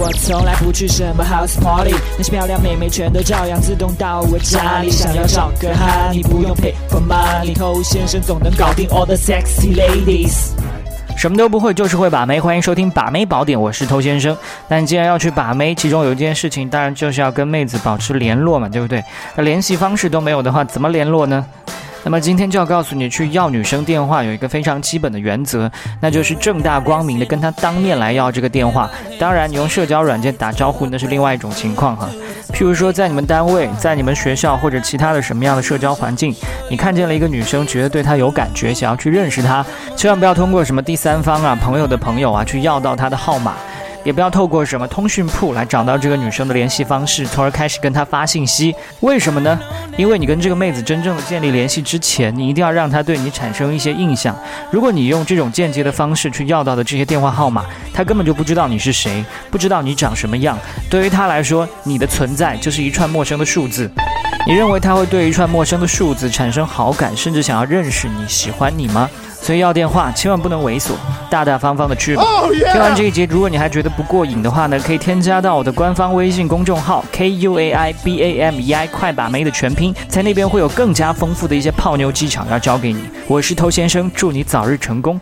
我从来不去什么 house party，那些漂亮妹妹全都照样自动到我家里。想要找个哈，你不用 pay for money，偷先生总能搞定 all the sexy ladies。什么都不会，就是会把妹。欢迎收听把妹宝典，我是偷先生。但既然要去把妹，其中有一件事情，当然就是要跟妹子保持联络嘛，对不对？那联系方式都没有的话，怎么联络呢？那么今天就要告诉你，去要女生电话有一个非常基本的原则，那就是正大光明的跟她当面来要这个电话。当然，你用社交软件打招呼那是另外一种情况哈。譬如说，在你们单位、在你们学校或者其他的什么样的社交环境，你看见了一个女生，觉得对她有感觉，想要去认识她，千万不要通过什么第三方啊、朋友的朋友啊去要到她的号码。也不要透过什么通讯铺来找到这个女生的联系方式，从而开始跟她发信息。为什么呢？因为你跟这个妹子真正的建立联系之前，你一定要让她对你产生一些印象。如果你用这种间接的方式去要到的这些电话号码，她根本就不知道你是谁，不知道你长什么样。对于她来说，你的存在就是一串陌生的数字。你认为他会对一串陌生的数字产生好感，甚至想要认识你、喜欢你吗？所以要电话千万不能猥琐，大大方方的去吧。听完这一节，如果你还觉得不过瘾的话呢，可以添加到我的官方微信公众号 k u a i b a m e i 快把妹的全拼，在那边会有更加丰富的一些泡妞技巧要教给你。我是偷先生，祝你早日成功。